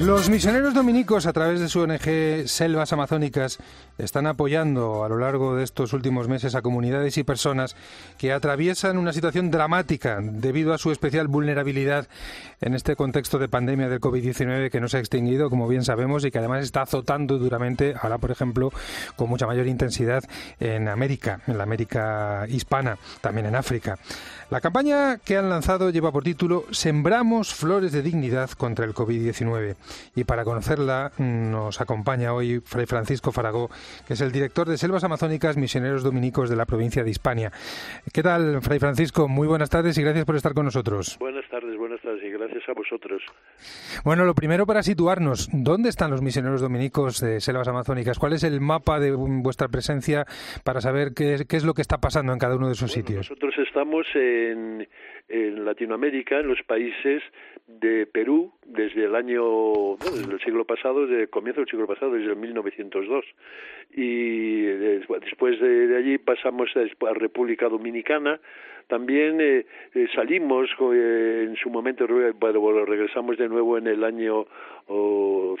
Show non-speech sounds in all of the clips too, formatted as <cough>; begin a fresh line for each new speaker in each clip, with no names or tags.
Los misioneros dominicos, a través de su ONG Selvas Amazónicas, están apoyando a lo largo de estos últimos meses a comunidades y personas que atraviesan una situación dramática debido a su especial vulnerabilidad en este contexto de pandemia del COVID-19 que no se ha extinguido, como bien sabemos, y que además está azotando duramente, ahora por ejemplo, con mucha mayor intensidad en América, en la América hispana, también en África. La campaña que han lanzado lleva por título Sembramos flores de dignidad contra el COVID-19. Y para conocerla nos acompaña hoy Fray Francisco Faragó, que es el director de Selvas Amazónicas Misioneros Dominicos de la provincia de Hispania. ¿Qué tal, Fray Francisco? Muy buenas tardes y gracias por estar con nosotros.
Buenas tardes, buenas tardes y gracias a vosotros.
Bueno, lo primero para situarnos, ¿dónde están los misioneros dominicos de Selvas Amazónicas? ¿Cuál es el mapa de vuestra presencia para saber qué es, qué es lo que está pasando en cada uno de sus sitios?
Nosotros estamos en en, Latinoamérica, en los países de Perú, desde el año, desde el siglo pasado, desde el comienzo del siglo pasado, desde el 1902. Y después de, allí pasamos a, República Dominicana, también eh, eh, salimos eh, en su momento, bueno, regresamos de nuevo en el año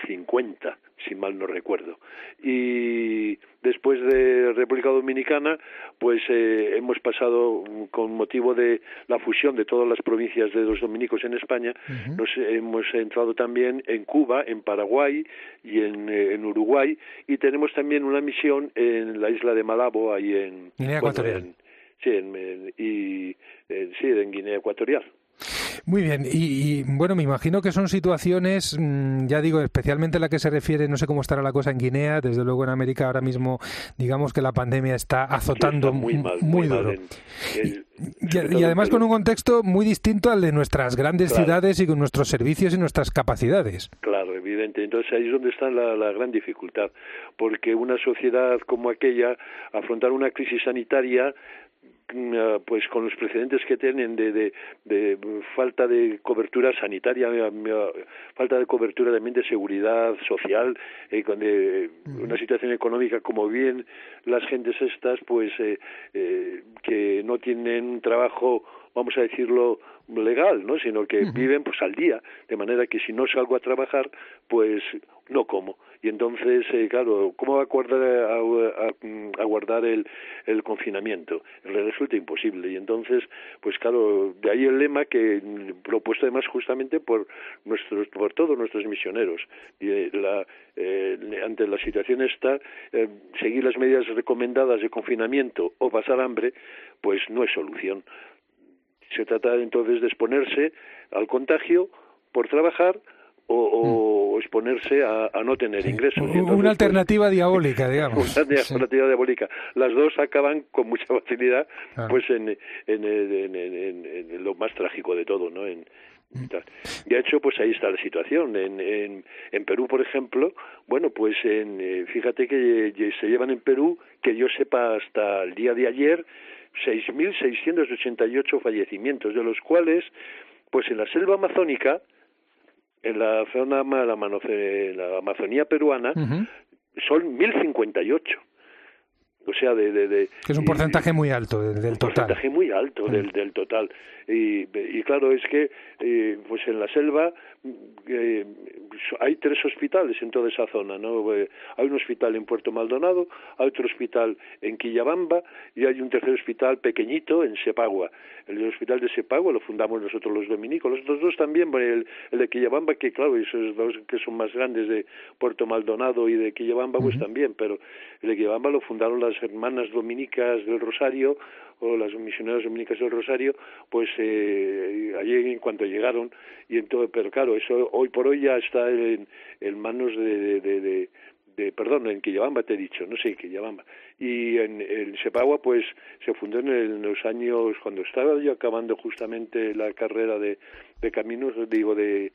50, si mal no recuerdo. Y después de República Dominicana, pues hemos pasado, con motivo de la fusión de todas las provincias de los dominicos en España, nos hemos entrado también en Cuba, en Paraguay y en, en, Uruguay, y tenemos también una misión en la isla de Malabo, ahí en... Sí, en, y, sí, en Guinea Ecuatorial.
Muy bien, y, bueno, me imagino que son situaciones, mm, ya digo, especialmente la que se refiere, no sé cómo estará la cosa en Guinea, desde luego en América ahora mismo, digamos que la pandemia está azotando muy, muy, duro. y, además con un contexto muy distinto al de nuestras grandes ciudades y con nuestros servicios y nuestras capacidades.
Claro, evidente. Entonces ahí es donde está la, la gran dificultad, porque una sociedad como aquella, afrontar una crisis sanitaria, pues con los precedentes que tienen de, de, de falta de cobertura sanitaria, falta de cobertura también de seguridad social, eh, con de, una situación económica como bien las gentes estas, pues eh, eh, que no tienen un trabajo, vamos a decirlo, legal, ¿no? sino que viven pues al día, de manera que si no salgo a trabajar, pues no como. Y entonces, eh, claro, ¿cómo va a guardar, a, guardar el, el confinamiento? Le resulta imposible. Y entonces, pues claro, de ahí el lema que propuesto además justamente por nuestros, por todos nuestros misioneros. Y eh, la, eh, ante la situación esta, seguir las medidas recomendadas de confinamiento o pasar hambre, pues no es solución. Se trata entonces de exponerse al contagio por trabajar o, mm. exponerse a, no tener ingresos.
una pues, alternativa diabólica, <laughs> digamos.
Una alternativa diabólica. Las dos acaban con mucha facilidad pues en, en, en, lo más trágico de todo, ¿no? En, mm. de hecho, pues ahí está la situación. En, en, en Perú, por ejemplo, bueno, pues en, eh, fíjate que se llevan en Perú, que yo sepa hasta el día de ayer, 6.688 fallecimientos, de los cuales, pues en la selva amazónica, en la zona la, la Amazonía peruana son 1058 o sea de, de,
que es un porcentaje muy alto del, total un
porcentaje muy alto del, del total. Y, y claro es que eh, pues en la selva eh, hay tres hospitales en toda esa zona, ¿no? Eh, hay un hospital en Puerto Maldonado, hay otro hospital en Quillabamba y hay un tercer hospital pequeñito en Sepagua. El hospital de Sepagua lo fundamos nosotros los dominicos, los otros dos también, el, el de Quillabamba, que claro, esos dos que son más grandes de Puerto Maldonado y de Quillabamba, pues también, pero el de Quillabamba lo fundaron las hermanas dominicas del Rosario o las misioneras dominicas del Rosario, pues eh, allí en cuanto llegaron, y entonces, pero claro, eso hoy por hoy ya está en, en manos de, de, de, perdón, en Quillabamba te he dicho, no sé, en Quillabamba. Y en, en Sepagua, pues, se fundó en, los años, cuando estaba yo acabando justamente la carrera de, de caminos, digo, de,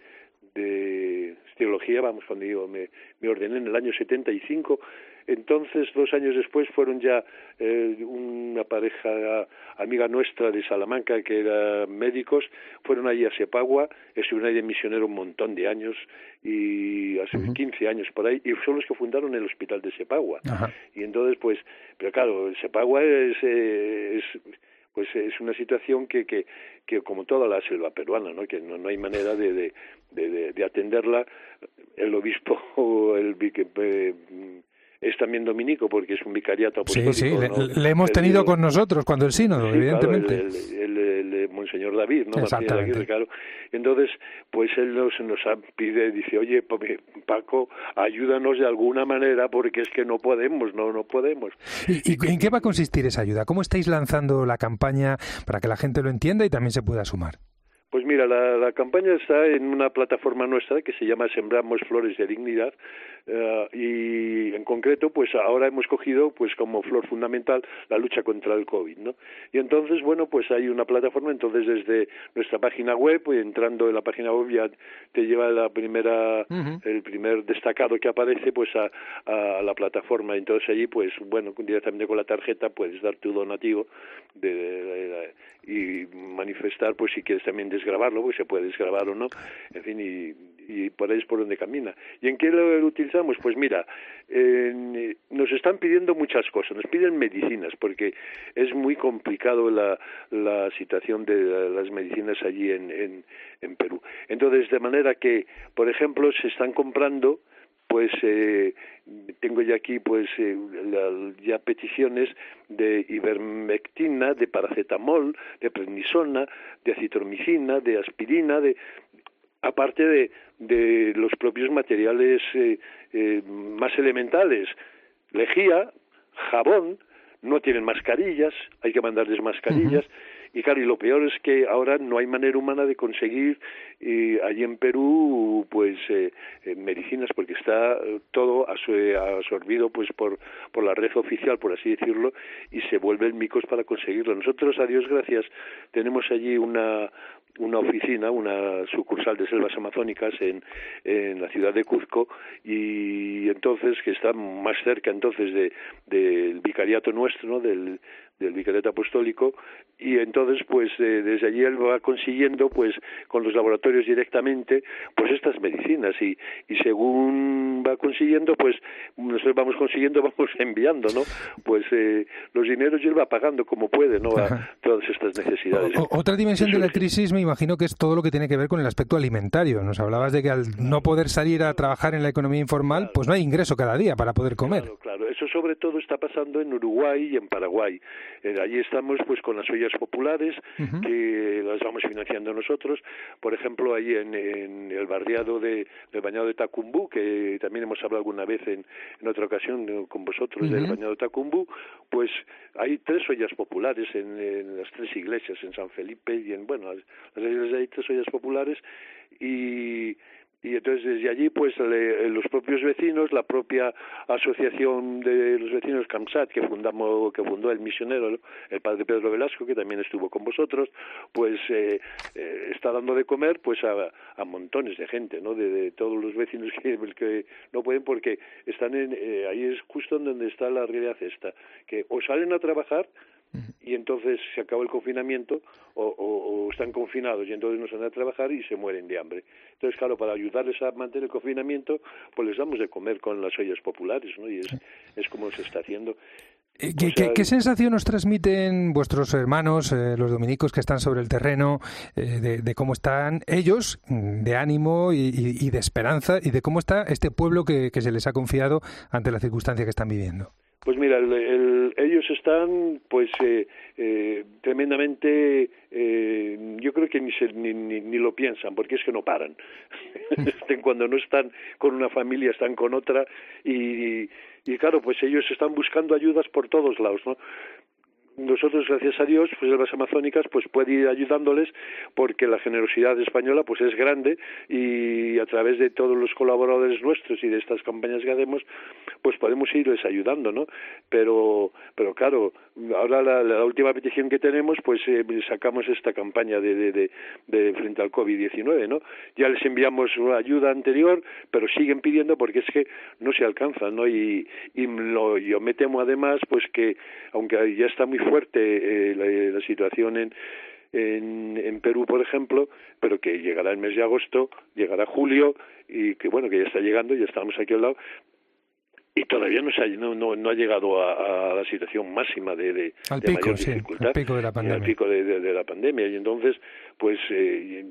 de teología, vamos, cuando digo, me, me ordené en el año 75, entonces, dos años después, fueron ya eh, una pareja amiga nuestra de Salamanca, que eran médicos, fueron allí a Sepagua, estuvieron ahí de misionero un montón de años, y hace 15 años por ahí, y son los que fundaron el hospital de Sepagua. Y entonces, pues, pero claro, Sepagua es, eh, es pues es una situación que, que, que como toda la selva peruana, ¿no? que no, no hay manera de, de, de, de atenderla. El obispo, <laughs> el eh, es también dominico porque es un vicariato apostólico.
Sí, sí, le, hemos tenido con nosotros cuando el sínodo, evidentemente.
el, el, Monseñor David, ¿no? Exactamente. claro. Entonces, pues él nos, nos pide, dice, oye, Paco, ayúdanos de alguna manera porque es que no podemos, no, no podemos.
¿Y, ¿Y en qué va a consistir esa ayuda? ¿Cómo estáis lanzando la campaña para que la gente lo entienda y también se pueda sumar?
Pues mira, la, la, campaña está en una plataforma nuestra que se llama Sembramos Flores de Dignidad uh, y en concreto pues ahora hemos cogido pues como flor fundamental la lucha contra el COVID, ¿no? Y entonces, bueno, pues hay una plataforma, entonces desde nuestra página web, pues entrando en la página web ya te lleva la primera, uh -huh. el primer destacado que aparece pues a, a, la plataforma, entonces allí pues bueno, directamente con la tarjeta puedes dar tu donativo de, de, de, y manifestar pues si quieres también desgrabarlo, pues se puede desgrabar o no, en fin, y, y por ahí es por donde camina. ¿Y en qué lo, lo utilizamos? Pues mira, eh, nos están pidiendo muchas cosas, nos piden medicinas, porque es muy complicado la, la situación de las medicinas allí en, en, en Perú. Entonces, de manera que, por ejemplo, se están comprando pues eh, tengo ya aquí pues eh, ya peticiones de ivermectina, de paracetamol, de prednisona, de acitromicina, de aspirina, de aparte de, de los propios materiales eh, eh, más elementales, lejía, jabón, no tienen mascarillas, hay que mandarles mascarillas. Y claro, y lo peor es que ahora no hay manera humana de conseguir eh, allí en Perú pues eh, eh, medicinas porque está todo absorbido pues por, por la red oficial, por así decirlo, y se vuelven micos para conseguirlo. Nosotros, a Dios gracias, tenemos allí una, una oficina, una sucursal de selvas amazónicas en, en la ciudad de Cuzco y entonces que está más cerca entonces de del vicariato nuestro, del del vicariato apostólico y entonces pues eh, desde allí él va consiguiendo pues con los laboratorios directamente pues estas medicinas y, y según va consiguiendo pues nosotros vamos consiguiendo <laughs> vamos enviando no pues eh, los dineros y él va pagando como puede no a todas estas necesidades.
O, otra dimensión de la crisis me imagino que es todo lo que tiene que ver con el aspecto alimentario. Nos hablabas de que al no poder salir a trabajar en la economía informal pues no hay ingreso cada día para poder comer.
claro, claro. eso sobre todo está pasando en Uruguay y en Paraguay. Eh, allí estamos pues con las ollas populares uh -huh. que las vamos financiando nosotros. Por ejemplo, ahí en, en el barriado de, del bañado de Tacumbú, que también hemos hablado alguna vez en, en otra ocasión con vosotros uh -huh. del bañado de Tacumbú, pues hay tres ollas populares en, en, las tres iglesias, en San Felipe y en, bueno, las, las iglesias hay tres ollas populares y y entonces desde allí pues le, los propios vecinos la propia asociación de los vecinos Camsat que fundamos que fundó el misionero el padre Pedro Velasco que también estuvo con vosotros pues eh, eh, está dando de comer pues a, a montones de gente no de, todos los vecinos que, <laughs> que no pueden porque están en eh, ahí es justo en donde está la realidad esta que o salen a trabajar y entonces se acaba el confinamiento o, o, o, están confinados y entonces no salen a trabajar y se mueren de hambre. Entonces, claro, para ayudarles a mantener el confinamiento, pues les damos de comer con las ollas populares, ¿no? Y es, es como se está haciendo.
Eh, ¿Qué, o sea, ¿Qué, sensación nos transmiten vuestros hermanos, eh, los dominicos que están sobre el terreno, eh, de, de, cómo están ellos, de ánimo y, y, y, de esperanza, y de cómo está este pueblo que, que se les ha confiado ante la circunstancia que están viviendo?
Pues mira, el, el, ellos están pues eh, eh, tremendamente, eh, yo creo que ni, se, ni, ni, ni, lo piensan, porque es que no paran. <laughs> Cuando no están con una familia, están con otra y, y claro, pues ellos están buscando ayudas por todos lados, ¿no? Nosotros gracias a Dios pues las amazónicas pues puede ir ayudándoles porque la generosidad española pues es grande y a través de todos los colaboradores nuestros y de estas campañas que hacemos pues podemos irles ayudando no pero pero claro ahora la, la última petición que tenemos pues eh, sacamos esta campaña de, de, de, de frente al COVID-19 no ya les enviamos una ayuda anterior pero siguen pidiendo porque es que no se alcanza no y, y lo, yo me temo además pues que aunque ya está muy fuerte eh, la, la, situación en, en, en Perú, por ejemplo, pero que llegará el mes de agosto, llegará julio y que bueno, que ya está llegando, ya estamos aquí al lado, y todavía no, se ha, no, no, ha llegado a, la situación máxima de, de,
al pico, sí, al pico de la pandemia.
Al pico de, de, la pandemia. Y entonces, pues, eh,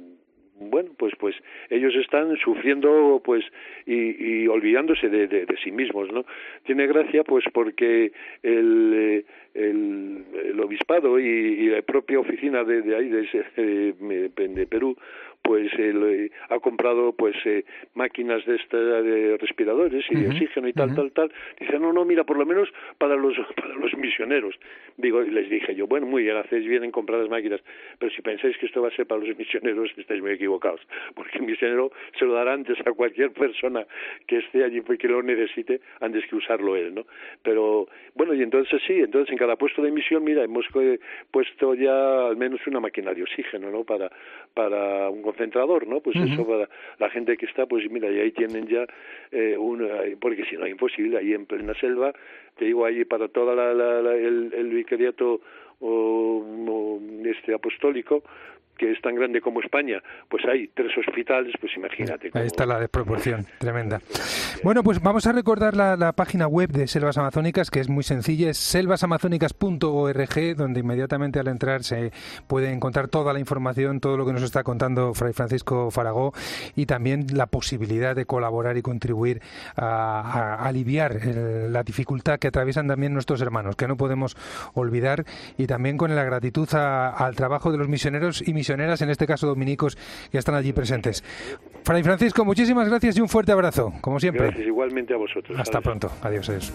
bueno, pues, pues ellos están sufriendo, pues, y, y olvidándose de, de, sí mismos, ¿no? Tiene gracia, pues, porque el, eh, el, el obispado y, y, la propia oficina de, de ahí, de, de Perú, pues eh, ha comprado pues eh, máquinas de, esta, de respiradores y de oxígeno y tal tal tal. Dice no no mira por lo menos para los <laughs> para los misioneros digo y les dije yo bueno muy bien hacéis bien en comprar las máquinas pero si pensáis que esto va a ser para los <laughs> misioneros estáis muy equivocados porque el misionero se lo dará antes a cualquier persona que esté allí y que lo necesite antes que usarlo él no pero bueno y entonces sí entonces en cada puesto de misión mira hemos eh, puesto ya al menos una máquina de oxígeno no para para un concentrador, ¿no? Pues eso para la gente que está, pues mira, y ahí tienen ya eh, una, porque si no es imposible, ahí en plena selva, te digo, ahí para toda la, la, el, el vicariato o, este apostólico, que es tan grande como España, pues hay tres hospitales, pues imagínate.
Ahí está la desproporción, tremenda. Bueno, pues vamos a recordar la, página web de Selvas Amazónicas, que es muy sencilla, es selvasamazónicas.org, donde inmediatamente al entrar se puede encontrar toda la información, todo lo que nos está contando Fray Francisco Faragó y también la posibilidad de colaborar y contribuir a, aliviar la dificultad que atraviesan también nuestros hermanos, que no podemos olvidar, y también con la gratitud al trabajo de los misioneros y misioneros en este caso dominicos, que están allí presentes. Fray Francisco, muchísimas gracias y un fuerte abrazo, como siempre.
Gracias igualmente a vosotros.
Hasta pronto. Adiós. adiós.